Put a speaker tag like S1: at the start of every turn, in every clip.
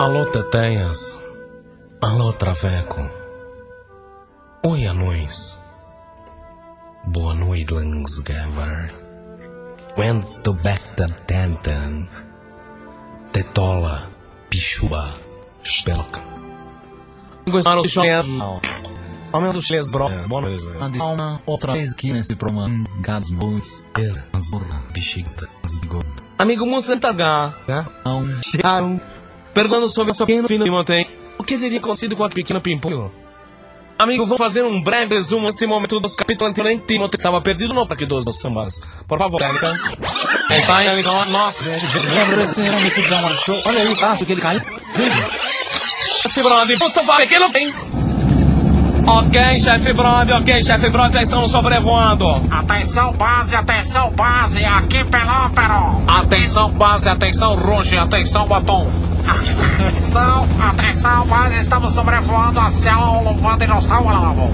S1: Alô, teteias. Alô, traveco. Oi, anões. Boa noite, Langsgaver. When's to back the tenten? Tetola, pichuba, spelka.
S2: Gostaram do Aumento os três bro.
S1: É, boa noite.
S3: Uma outra vez aqui nesse programa. Gados bois.
S1: Azurra, bichinta, zigor.
S2: Amigo Mussantagá.
S3: Não.
S2: Chegaram. Perguntando sobre o seu pequeno filho de ontem. O que teria acontecido com a pequena Pimpolho? Amigo, vou fazer um breve resumo nesse momento dos capítulos anteriores. Timothy estava perdido no Parque dos Sambas. Por favor, Técnica. Está aí, amigo. Nossa.
S3: Olha aí, acho que ele caiu.
S2: Chefe Brody, posso falar que não tem? Ok, chefe Brody, ok, chefe Brody, já estamos sobrevoando.
S4: Atenção base, atenção base, aqui Pelópero.
S2: Atenção, base, atenção, Rouge, atenção, batom.
S4: Atenção, atenção base, estamos sobrevoando a célula humana dinossauro.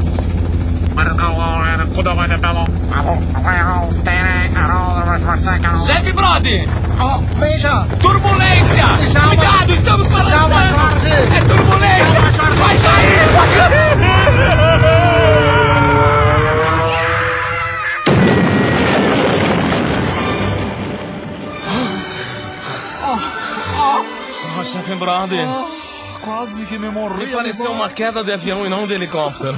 S2: Chefe Brody,
S4: Oh, veja,
S2: turbulência! Cuidado, estamos!
S4: Jorge.
S2: É turbulência! Cair, vai cair! Oh, chefe Brody,
S3: Quase que me morri.
S2: me pareceu uma queda de avião e não de helicóptero.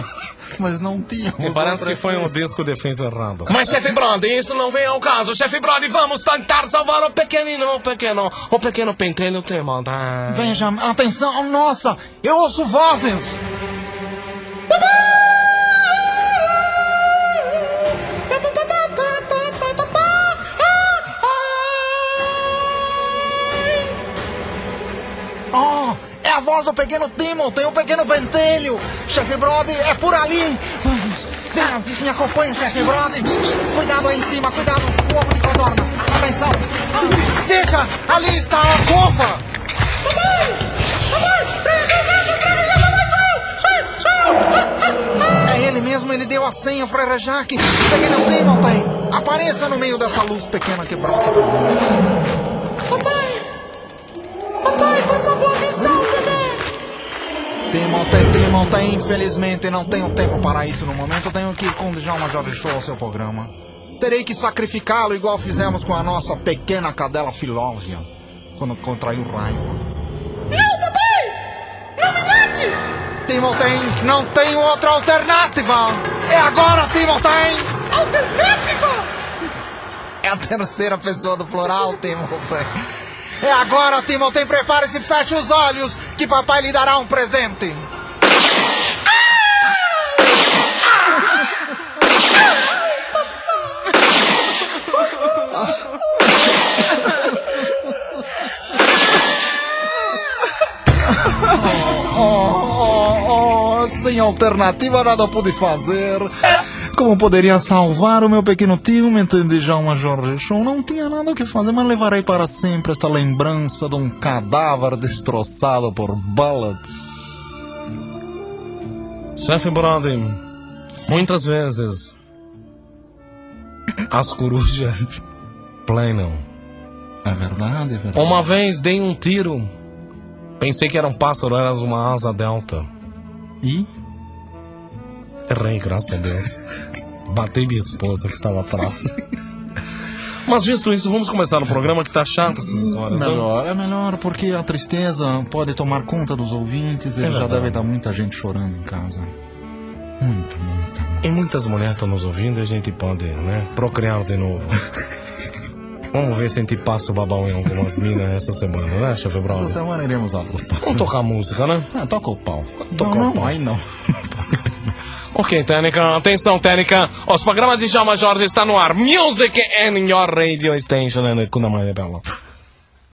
S3: Mas não tinha.
S2: Me parece que foi um disco de efeito errado. Mas, chefe Brody, isso não vem ao caso. Chefe Brody, vamos tentar salvar o pequenino, o pequeno, o pequeno pentelho tem maldade.
S4: veja, atenção, nossa, eu ouço vozes. Oh, voz do pequeno Timothy, o pequeno pentelho. Chefe Brody, é por ali. Vamos, venha, me acompanhe, chefe Brody. Cuidado aí em cima, cuidado, o ovo de codorna. Atenção. Veja, ali está a cova. É ele mesmo, ele deu a senha, Freire Jacques. Pequeno Timothy, apareça no meio dessa luz pequena que brota. Papai! Papai, Timothy, Timothy, infelizmente não tenho tempo para isso no momento. Tenho que ir com o Djalma Jorge Show ao seu programa. Terei que sacrificá-lo igual fizemos com a nossa pequena cadela Filóvia, quando contraiu raiva.
S5: Não, papai! Não me mate!
S4: Timothy, não tenho outra alternativa! É agora, Timothy!
S5: Alternativa!
S4: É a terceira pessoa do plural, Timothy. É agora, Timothy, prepare-se e feche os olhos, que papai lhe dará um presente. Sem alternativa nada pude fazer. Como poderia salvar o meu pequeno tio, me entende já uma Jorge Show? Não tinha nada o que fazer, mas levarei para sempre esta lembrança de um cadáver destroçado por bullets.
S2: Chefe Brody, muitas vezes as corujas planam.
S4: É verdade, é verdade.
S2: Uma vez dei um tiro, pensei que era um pássaro, era uma asa delta.
S4: E?
S2: Errei, graças a Deus. Batei minha esposa que estava atrás. Mas visto isso, vamos começar o programa que tá chato essas né?
S4: Melhor, é melhor, porque a tristeza pode tomar conta dos ouvintes e já
S2: verdade.
S4: deve estar muita gente chorando em casa. Muita, muita, muita.
S2: E muitas mulheres estão nos ouvindo e a gente pode, né, procriar de novo. Vamos ver se a gente passa o babão em algumas minas essa semana, né, chefe
S4: Essa
S2: Brother?
S4: semana iremos luta.
S2: Vamos tocar música, né?
S4: Ah, toca o pau.
S2: Toca
S4: não,
S2: o pau.
S4: aí não.
S2: Ok, técnica, atenção, técnica. Os programas de Djalma Jorge está no ar. Music in your radio station and Kuna Bela.